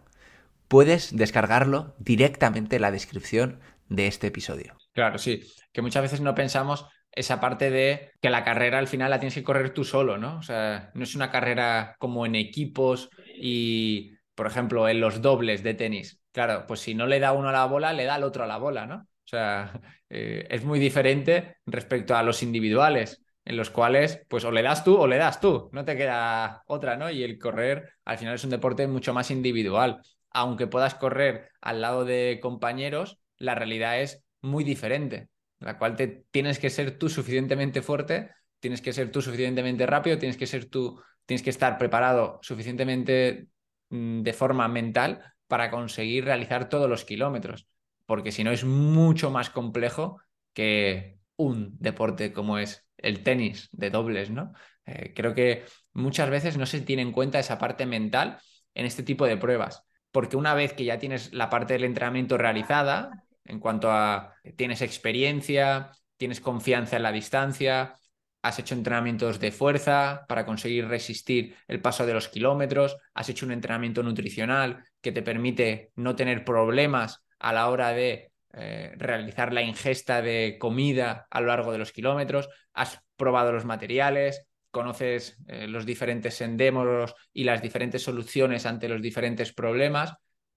[SPEAKER 1] Puedes descargarlo directamente en la descripción de este episodio. Claro, sí, que muchas veces no pensamos esa parte de que la carrera al final la tienes que correr tú solo, ¿no? O sea, no es una carrera como en equipos y, por ejemplo, en los dobles de tenis. Claro, pues si no le da uno a la bola, le da al otro a la bola, ¿no? O sea, [LAUGHS] eh, es muy diferente respecto a los individuales en los cuales, pues o le das tú o le das tú, no te queda otra, ¿no? Y el correr al final es un deporte mucho más individual. Aunque puedas correr al lado de compañeros, la realidad es muy diferente, la cual te tienes que ser tú suficientemente fuerte, tienes que ser tú suficientemente rápido, tienes que ser tú, tienes que estar preparado suficientemente mm, de forma mental para conseguir realizar todos los kilómetros, porque si no es mucho más complejo que un deporte como es el tenis de dobles, ¿no? Eh, creo que muchas veces no se tiene en cuenta esa parte mental en este tipo de pruebas, porque una vez que ya tienes la parte del entrenamiento realizada, en cuanto a tienes experiencia, tienes confianza en la distancia, has hecho entrenamientos de fuerza para conseguir resistir el paso de los kilómetros, has hecho un entrenamiento nutricional que te permite no tener problemas a la hora de eh, realizar la ingesta de comida a lo largo de los kilómetros, has probado los materiales, conoces eh, los diferentes endémoros y las diferentes soluciones ante los diferentes problemas.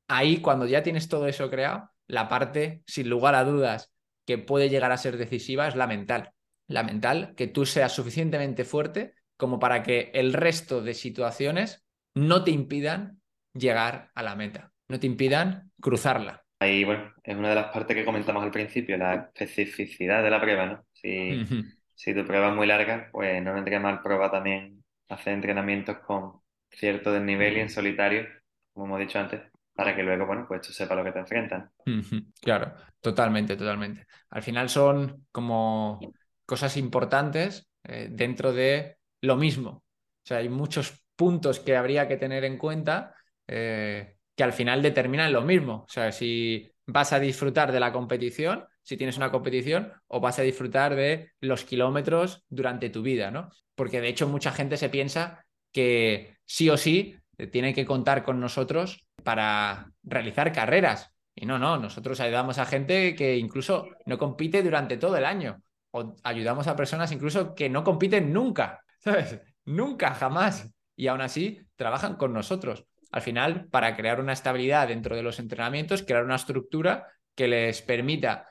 [SPEAKER 1] Ahí, cuando ya tienes todo eso creado, la parte, sin lugar a dudas, que puede llegar a ser decisiva es la mental. La mental, que tú seas suficientemente fuerte como para que el resto de situaciones no te impidan llegar a la meta, no te impidan cruzarla.
[SPEAKER 2] Ahí, bueno, es una de las partes que comentamos al principio, la especificidad de la prueba, ¿no? Si, si tu prueba es muy larga, pues no vendría mal prueba también hacer entrenamientos con cierto desnivel y en solitario, como hemos dicho antes, para que luego, bueno, pues tú sepas lo que te enfrentan.
[SPEAKER 1] Claro, totalmente, totalmente. Al final son como cosas importantes eh, dentro de lo mismo. O sea, hay muchos puntos que habría que tener en cuenta. Eh, que al final determinan lo mismo. O sea, si vas a disfrutar de la competición, si tienes una competición, o vas a disfrutar de los kilómetros durante tu vida, ¿no? Porque de hecho mucha gente se piensa que sí o sí tiene que contar con nosotros para realizar carreras. Y no, no, nosotros ayudamos a gente que incluso no compite durante todo el año. O ayudamos a personas incluso que no compiten nunca, [LAUGHS] ¿sabes? Nunca, jamás. Y aún así trabajan con nosotros al final, para crear una estabilidad dentro de los entrenamientos, crear una estructura que les permita,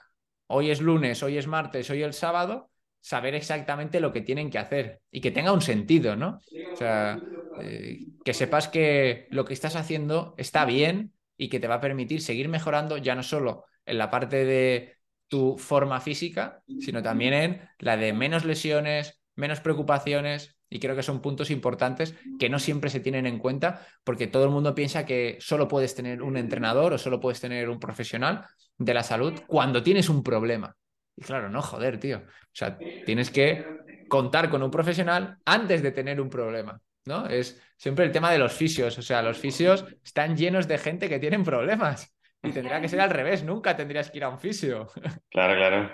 [SPEAKER 1] hoy es lunes, hoy es martes, hoy es sábado, saber exactamente lo que tienen que hacer y que tenga un sentido, ¿no? O sea, eh, que sepas que lo que estás haciendo está bien y que te va a permitir seguir mejorando ya no solo en la parte de tu forma física, sino también en la de menos lesiones, menos preocupaciones, y creo que son puntos importantes que no siempre se tienen en cuenta porque todo el mundo piensa que solo puedes tener un entrenador o solo puedes tener un profesional de la salud cuando tienes un problema. Y claro, no, joder, tío. O sea, tienes que contar con un profesional antes de tener un problema, ¿no? Es siempre el tema de los fisios. O sea, los fisios están llenos de gente que tienen problemas. Y tendría que ser al revés, nunca tendrías que ir a un fisio.
[SPEAKER 2] Claro, claro.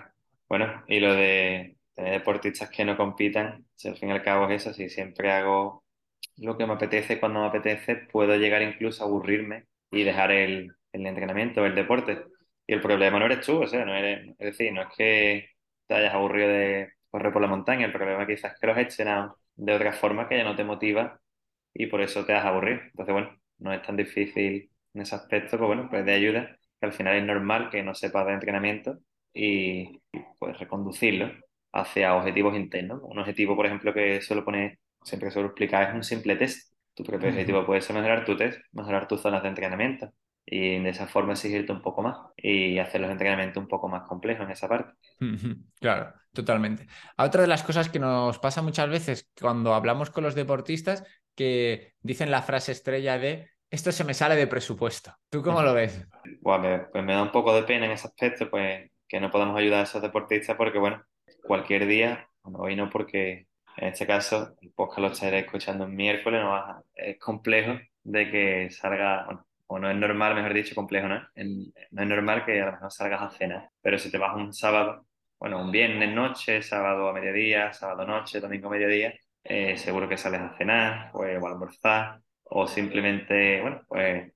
[SPEAKER 2] Bueno, y lo de tener deportistas que no compitan, si al fin y al cabo es eso, si siempre hago lo que me apetece cuando me apetece, puedo llegar incluso a aburrirme y dejar el, el entrenamiento, el deporte. Y el problema no eres tú, o sea, no eres, es decir, no es que te hayas aburrido de correr por la montaña, el problema quizás es que lo has hecho de otra forma que ya no te motiva y por eso te has aburrido. Entonces, bueno, no es tan difícil en ese aspecto, pues bueno, pues de ayuda, que al final es normal que no sepas de entrenamiento y pues reconducirlo hacia objetivos internos. Un objetivo, por ejemplo, que suelo poner, siempre que suelo explicar, es un simple test. Tu propio objetivo puede ser mejorar tu test, mejorar tus zonas de entrenamiento. y de esa forma exigirte un poco más y hacer los entrenamientos un poco más complejos en esa parte.
[SPEAKER 1] Claro, totalmente. Otra de las cosas que nos pasa muchas veces cuando hablamos con los deportistas que dicen la frase estrella de esto se me sale de presupuesto. ¿Tú cómo lo ves? [LAUGHS]
[SPEAKER 2] Bueno, pues me da un poco de pena en ese aspecto, pues que no podamos ayudar a esos deportistas porque, bueno, cualquier día, bueno, hoy no porque en este caso el podcast lo estaré escuchando un miércoles, no es complejo de que salga, bueno, o no es normal, mejor dicho, complejo, ¿no? no es normal que a lo mejor salgas a cenar, pero si te vas un sábado, bueno, un viernes noche, sábado a mediodía, sábado noche, domingo a mediodía, eh, seguro que sales a cenar, pues, o a almorzar, o simplemente, bueno, pues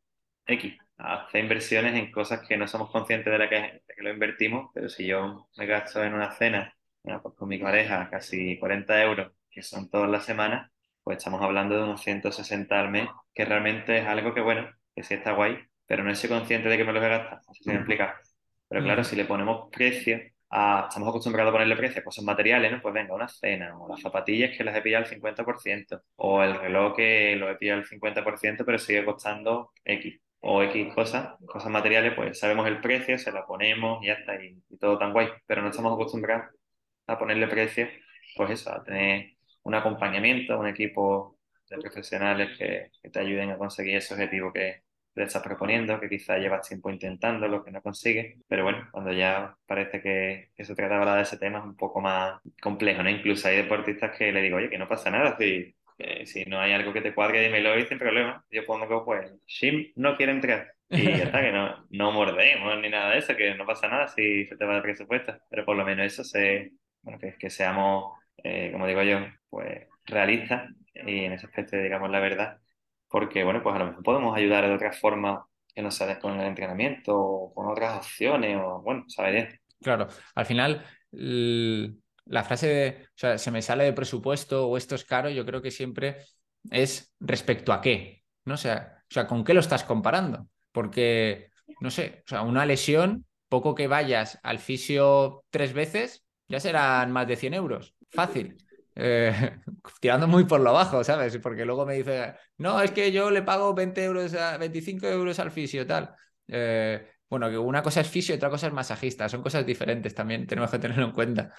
[SPEAKER 2] X, hacer inversiones en cosas que no somos conscientes de la que, que lo invertimos, pero si yo me gasto en una cena pues con mi pareja casi 40 euros, que son todas las semanas, pues estamos hablando de unos 160 al mes, que realmente es algo que, bueno, que sí está guay, pero no soy consciente de que me lo voy a gastar, no sé si me explica. Pero claro, si le ponemos precio, a, estamos acostumbrados a ponerle precio a cosas materiales, ¿no? Pues venga, una cena, o las zapatillas que las he pillado al 50%, o el reloj que lo he pillado al 50%, pero sigue costando X, o X cosas, cosas materiales, pues sabemos el precio, se la ponemos y ya está, y, y todo tan guay, pero no estamos acostumbrados a ponerle precio, pues eso, a tener un acompañamiento, un equipo de profesionales que, te ayuden a conseguir ese objetivo que te estás proponiendo, que quizás llevas tiempo intentando, lo que no consigues, pero bueno, cuando ya parece que, que se trata ahora de ese tema es un poco más complejo, ¿no? Incluso hay deportistas que le digo, oye, que no pasa nada, si, si no hay algo que te cuadre, dímelo y sin problema. Yo pongo, pues, Shim no quiere entrar. Y ya está, que no, no mordemos ni nada de eso, que no pasa nada si se te va de presupuesto. Pero por lo menos eso se, bueno, que, que seamos, eh, como digo yo, pues realistas y en ese aspecto digamos la verdad, porque bueno, pues a lo mejor podemos ayudar de otra forma que no sea con el entrenamiento o con otras opciones o bueno, saber
[SPEAKER 1] Claro, al final la frase de, o sea, se me sale de presupuesto o esto es caro, yo creo que siempre es respecto a qué, ¿no? O sea, o sea, ¿con qué lo estás comparando? Porque, no sé, o sea, una lesión, poco que vayas al fisio tres veces, ya serán más de 100 euros. Fácil. Eh, [LAUGHS] tirando muy por lo bajo, ¿sabes? Porque luego me dice, no, es que yo le pago 20 euros a 25 euros al fisio, tal. Eh, bueno, que una cosa es fisio y otra cosa es masajista, son cosas diferentes también, tenemos que tenerlo en cuenta.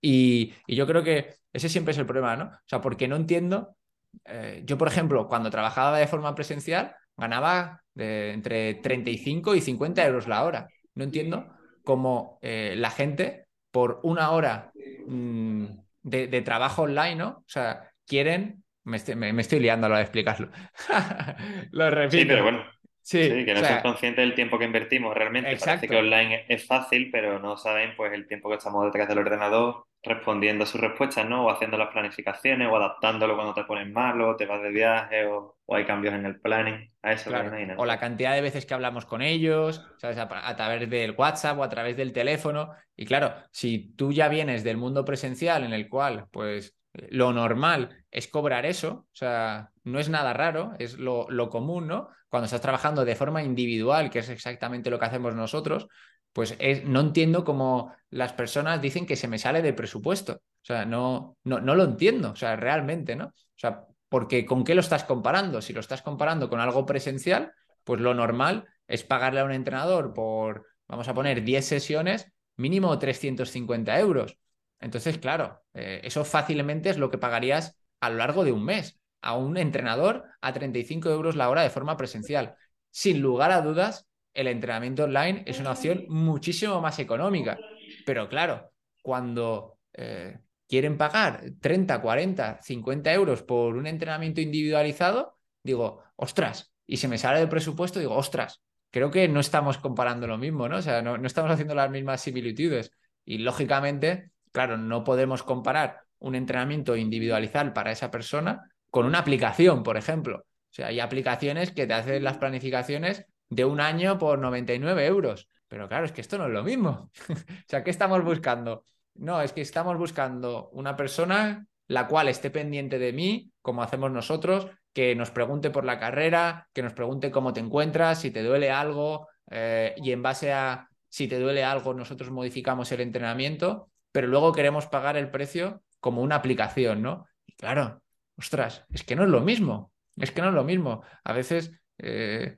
[SPEAKER 1] Y, yo creo que ese siempre es el problema, ¿no? O sea, porque no entiendo, eh, yo por ejemplo, cuando trabajaba de forma presencial, ganaba entre 35 y 50 euros la hora. No entiendo cómo la gente por una hora mm, de, trabajo online, ¿no? O sea, quieren, me estoy, liando a la de explicarlo. [LAUGHS] Lo repito.
[SPEAKER 2] Sí, pero bueno. Sí, que no son conscientes del tiempo que invertimos realmente. Exacto. Parece que online es fácil, pero no saben pues el tiempo que estamos detrás del ordenador respondiendo a sus respuestas, ¿no? O haciendo las planificaciones, o adaptándolo cuando te pones malo, o te vas de viaje, o, hay cambios en el planning. A eso
[SPEAKER 1] claro. O la cantidad de veces que hablamos con ellos, ¿sabes? A, través del WhatsApp o a través del teléfono. Y claro, si tú ya vienes del mundo presencial en el cual, pues, lo normal es cobrar eso, o sea, no es nada raro, es lo, lo común, ¿no? Cuando estás trabajando de forma individual, que es exactamente lo que hacemos nosotros, pues no entiendo cómo las personas dicen que se me sale de presupuesto. O sea, no, no, no lo entiendo, o sea, realmente, ¿no? O sea, porque ¿con qué lo estás comparando? Si lo estás comparando con algo presencial, pues lo normal es pagarle a un entrenador por, vamos a poner, 10 sesiones, mínimo 350 euros. Entonces, claro, eh, eso fácilmente es lo que pagarías a lo largo de un mes a un entrenador a 35 euros la hora de forma presencial. Sin lugar a dudas, el entrenamiento online es una opción muchísimo más económica. Pero claro, cuando eh, quieren pagar 30, 40, 50 euros por un entrenamiento individualizado, digo, ostras, y se me sale del presupuesto, digo, ostras, creo que no estamos comparando lo mismo, ¿no? O sea, no, no estamos haciendo las mismas similitudes. Y lógicamente, claro, no podemos comparar un entrenamiento individualizado para esa persona con una aplicación, por ejemplo. O sea, hay aplicaciones que te hacen las planificaciones de un año por 99 euros. Pero claro, es que esto no es lo mismo. [LAUGHS] o sea, ¿qué estamos buscando? No, es que estamos buscando una persona la cual esté pendiente de mí, como hacemos nosotros, que nos pregunte por la carrera, que nos pregunte cómo te encuentras, si te duele algo, eh, y en base a si te duele algo, nosotros modificamos el entrenamiento, pero luego queremos pagar el precio como una aplicación, ¿no? Y claro, ostras, es que no es lo mismo, es que no es lo mismo. A veces eh,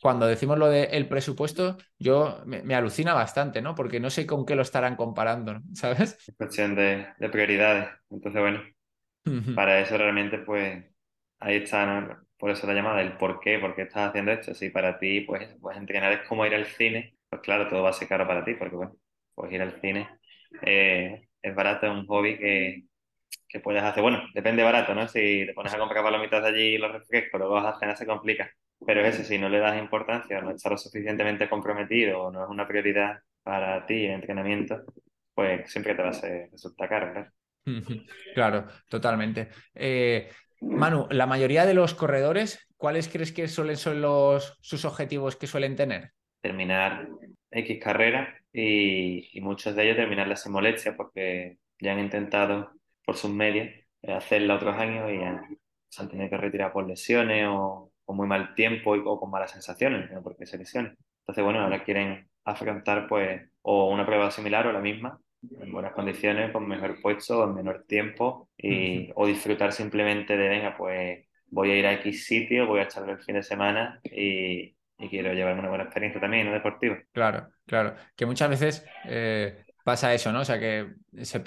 [SPEAKER 1] cuando decimos lo del presupuesto, yo me, alucina bastante, ¿no? Porque no sé con qué lo estarán comparando, [LAUGHS] ¿sabes?
[SPEAKER 2] Es cuestión de, prioridades. Entonces, bueno, para eso realmente, pues, ahí está, Por eso la llamada, el por qué, por qué estás haciendo esto. Si para ti, pues, pues entrenar es como ir al cine, pues claro, todo va a ser caro para ti, porque bueno, pues ir al cine eh, es barato, es un hobby que, que puedes hacer. Bueno, depende barato, ¿no? Si te pones a comprar palomitas de allí y los refrescos, luego vas a cenar, se complica. Pero ese, si no le das importancia, no estás lo suficientemente comprometido o no es una prioridad para ti el entrenamiento, pues siempre te va a resultar caro, ¿verdad? [LAUGHS]
[SPEAKER 1] Claro, totalmente. Eh, Manu, la mayoría de los corredores, ¿cuáles crees que suelen ser los, sus objetivos que suelen tener?
[SPEAKER 2] Terminar X carrera y, y muchos de ellos terminarla sin molestia porque ya han intentado por sus medios hacerla otros años y se han tenido que retirar por lesiones o con muy mal tiempo y, o con malas sensaciones, ¿no? porque se lesionen. Entonces, bueno, ahora quieren afrontar pues o una prueba similar o la misma, en buenas condiciones, con mejor puesto, en menor tiempo, y, o disfrutar simplemente de, venga, pues voy a ir a X sitio, voy a echarle el fin de semana y, quiero llevarme una buena experiencia también, ¿no? Deportiva.
[SPEAKER 1] Claro, claro. Que muchas veces eh, pasa eso, ¿no? O sea, que se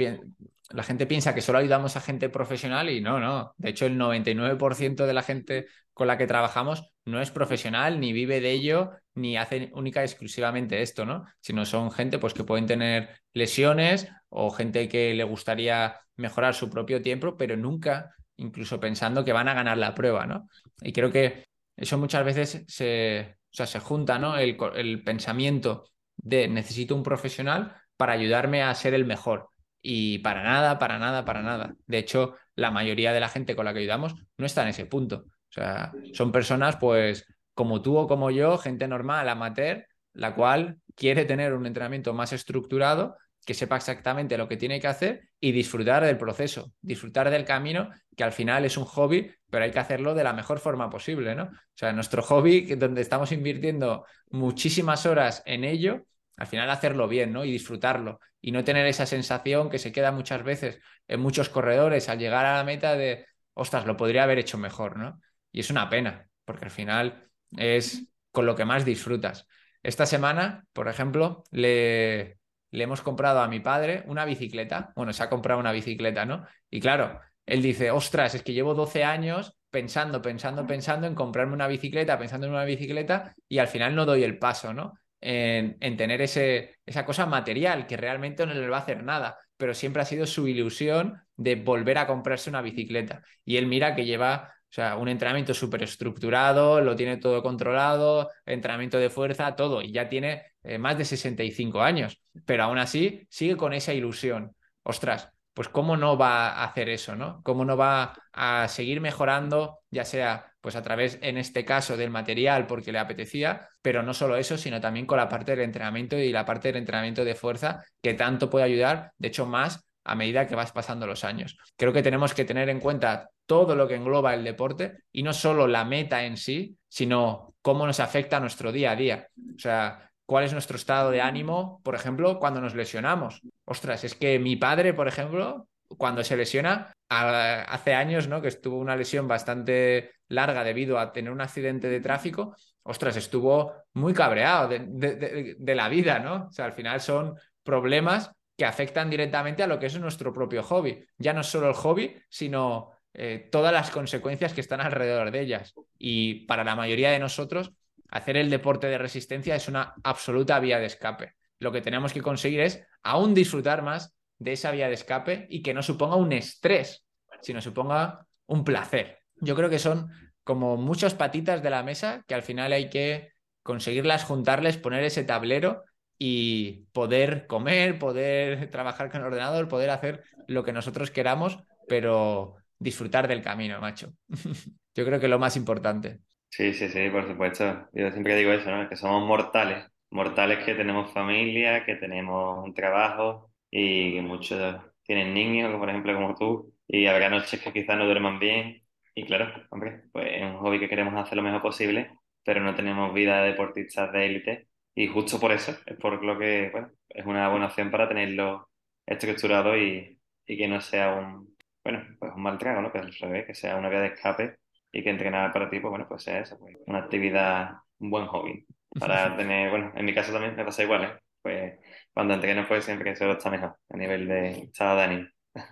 [SPEAKER 1] la gente piensa que solo ayudamos a gente profesional y no, no. De hecho, el 99% de la gente con la que trabajamos no es profesional, ni vive de ello, ni hace única y exclusivamente esto, ¿no? Sino son gente pues, que pueden tener lesiones o gente que le gustaría mejorar su propio tiempo, pero nunca incluso pensando que van a ganar la prueba, ¿no? Y creo que eso muchas veces se, o sea, se junta, ¿no? El, el pensamiento de necesito un profesional para ayudarme a ser el mejor. Y para nada, para nada, para nada. De hecho, la mayoría de la gente con la que ayudamos no está en ese punto. O sea, son personas, pues, como tú o como yo, gente normal, amateur, la cual quiere tener un entrenamiento más estructurado, que sepa exactamente lo que tiene que hacer y disfrutar del proceso, disfrutar del camino, que al final es un hobby, pero hay que hacerlo de la mejor forma posible, ¿no? O sea, nuestro hobby, donde estamos invirtiendo muchísimas horas en ello, al final hacerlo bien, ¿no? Y disfrutarlo y no tener esa sensación que se queda muchas veces en muchos corredores al llegar a la meta de, ostras, lo podría haber hecho mejor, ¿no? Y es una pena, porque al final es con lo que más disfrutas. Esta semana, por ejemplo, le, le hemos comprado a mi padre una bicicleta. Bueno, se ha comprado una bicicleta, ¿no? Y claro, él dice, ostras, es que llevo 12 años pensando, pensando, pensando en comprarme una bicicleta, pensando en una bicicleta y al final no doy el paso, ¿no? En, tener ese, esa cosa material que realmente no le va a hacer nada, pero siempre ha sido su ilusión de volver a comprarse una bicicleta. Y él mira que lleva o sea, un entrenamiento súper estructurado, lo tiene todo controlado, entrenamiento de fuerza, todo, y ya tiene eh, más de 65 años, pero aún así sigue con esa ilusión. Ostras, pues cómo no va a hacer eso, ¿no? ¿Cómo no va a seguir mejorando, ya sea pues a través, en este caso, del material porque le apetecía, pero no solo eso, sino también con la parte del entrenamiento y la parte del entrenamiento de fuerza que tanto puede ayudar, de hecho, más a medida que vas pasando los años. Creo que tenemos que tener en cuenta todo lo que engloba el deporte y no solo la meta en sí, sino cómo nos afecta a nuestro día a día. O sea, cuál es nuestro estado de ánimo, por ejemplo, cuando nos lesionamos. Ostras, es que mi padre, por ejemplo, cuando se lesiona, hace años, ¿no? Que estuvo una lesión bastante larga debido a tener un accidente de tráfico, ostras, estuvo muy cabreado de, la vida, ¿no? O sea, al final son problemas que afectan directamente a lo que es nuestro propio hobby. Ya no es solo el hobby, sino eh, todas las consecuencias que están alrededor de ellas. Y para la mayoría de nosotros, hacer el deporte de resistencia es una absoluta vía de escape. Lo que tenemos que conseguir es aún disfrutar más de esa vía de escape y que no suponga un estrés, sino suponga un placer. Yo creo que son como muchas patitas de la mesa que al final hay que conseguirlas juntarles, poner ese tablero y poder comer, poder [LAUGHS] trabajar con el ordenador, poder hacer lo que nosotros queramos, pero disfrutar del camino, macho. [LAUGHS] Yo creo que lo más importante.
[SPEAKER 2] Sí, sí, sí, por supuesto. Yo siempre digo eso, ¿no? Que somos mortales. Mortales que tenemos familia, que tenemos un trabajo, y muchos tienen niños, por ejemplo como tú, y habrá noches que quizás no duerman bien. Y claro, hombre, pues es un hobby que queremos hacer lo mejor posible, pero no tenemos vida de deportistas de élite. Y justo por eso, es por lo que, bueno, es una buena opción para tenerlo estructurado y, y que no sea un, bueno, pues un mal trago, ¿no? Que, que sea una vía de escape y que entrenar para ti, pues bueno, pues sea eso, pues una actividad buen hobby. Para tener, bueno, en mi caso también me pasa igual, ¿eh? Pues cuando entreno, pues siempre que solo está mejor a nivel de estado de ánimo.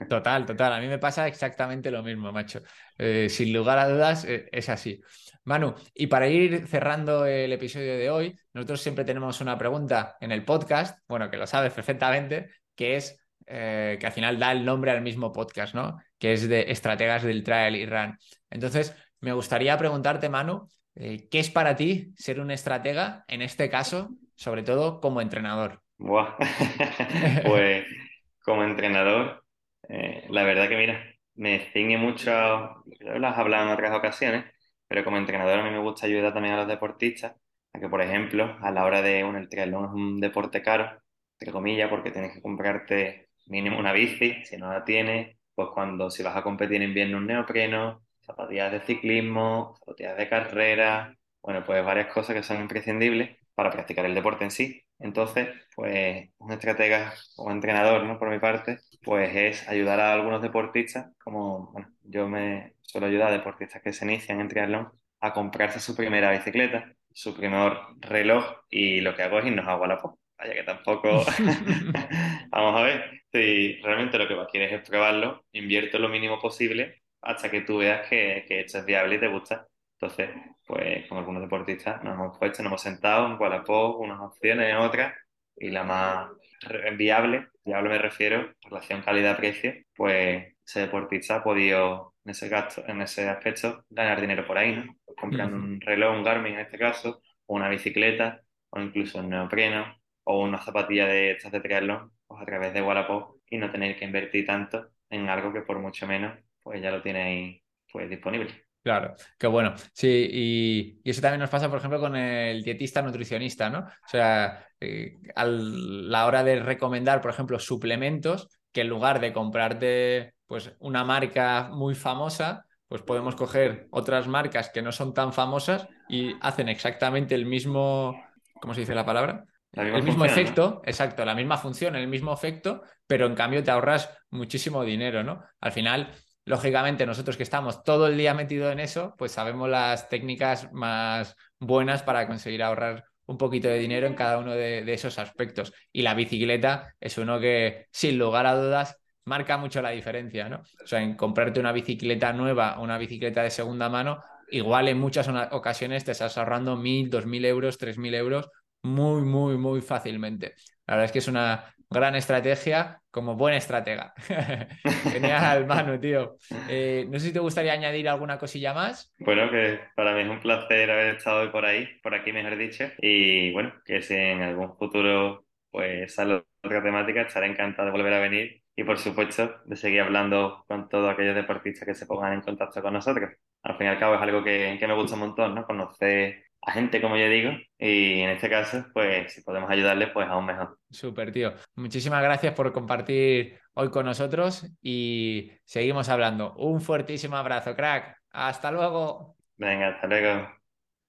[SPEAKER 1] Total, total. A mí me pasa exactamente lo mismo, macho. Eh, sin lugar a dudas, eh, es así. Manu, y para ir cerrando el episodio de hoy, nosotros siempre tenemos una pregunta en el podcast, bueno, que lo sabes perfectamente, que es eh, que al final da el nombre al mismo podcast, ¿no? Que es de estrategas del trial y run. Entonces, me gustaría preguntarte, Manu, ¿qué es para ti ser un estratega, en este caso, sobre todo como entrenador? [LAUGHS]
[SPEAKER 2] Pues como entrenador, eh, la verdad que mira, me ciñe mucho, las he hablado en otras ocasiones, pero como entrenador a mí me gusta ayudar también a los deportistas a que, por ejemplo, a la hora de, un triatlón es un deporte caro, entre comillas, porque tienes que comprarte mínimo una bici, si no la tienes, pues cuando si vas a competir en invierno un neopreno, zapatillas de ciclismo, zapatillas de carrera, bueno, pues varias cosas que son imprescindibles para practicar el deporte en sí. Entonces, pues un estratega o entrenador, ¿no? Por mi parte, pues es ayudar a algunos deportistas, como, bueno, yo me suelo ayudar a deportistas que se inician en triatlón a comprarse su primera bicicleta, su primer reloj y lo que hago es irnos a Wallapop. Vaya que tampoco... [LAUGHS] [LAUGHS] Vamos a ver, si realmente lo que quieres es probarlo, invierto lo mínimo posible hasta que tú veas que, que esto es viable y te gusta. Entonces, pues con algunos deportistas nos hemos puesto, nos hemos sentado en Wallapop, unas opciones, otras, y la más viable, viable me refiero, relación calidad-precio, pues ese deportista ha podido, en ese gasto, en ese aspecto, ganar dinero por ahí, ¿no? Pues comprando un reloj, un Garmin en este caso, o una bicicleta, o incluso un neopreno, o una zapatilla de estas de triatlón, pues a través de Wallapop, y no tener que invertir tanto en algo que por mucho menos, pues ya lo tenéis pues disponible.
[SPEAKER 1] Claro, qué bueno. Sí, y, eso también nos pasa, por ejemplo, con el dietista nutricionista, ¿no? O sea, eh, a la hora de recomendar, por ejemplo, suplementos, que en lugar de comprarte pues, una marca muy famosa, pues podemos coger otras marcas que no son tan famosas y hacen exactamente el mismo, ¿cómo se dice la palabra? el mismo efecto, exacto, la misma función, el mismo efecto, pero en cambio te ahorras muchísimo dinero, ¿no? Al final, lógicamente nosotros que estamos todo el día metido en eso, pues sabemos las técnicas más buenas para conseguir ahorrar un poquito de dinero en cada uno de, esos aspectos. Y la bicicleta es uno que, sin lugar a dudas, marca mucho la diferencia, ¿no? O sea, en comprarte una bicicleta nueva o una bicicleta de segunda mano, igual en muchas ocasiones te estás ahorrando mil, dos mil euros, tres mil euros muy, muy, muy fácilmente. La verdad es que es una gran estrategia como buen estratega. [LAUGHS] Genial, [LAUGHS] Manu, tío. Eh, no sé si te gustaría añadir alguna cosilla más.
[SPEAKER 2] Bueno, que para mí es un placer haber estado hoy por ahí, por aquí mejor dicho. Y bueno, que si en algún futuro pues sale otra temática, estaré encantado de volver a venir y por supuesto de seguir hablando con todos aquellos deportistas que se pongan en contacto con nosotros. Al fin y al cabo es algo que, que me gusta un montón, ¿no? Conocer a gente, como yo digo, y en este caso, pues si podemos ayudarle, pues aún mejor.
[SPEAKER 1] Súper, tío. Muchísimas gracias por compartir hoy con nosotros y seguimos hablando. Un fuertísimo abrazo, crack. Hasta luego.
[SPEAKER 2] Venga, hasta luego.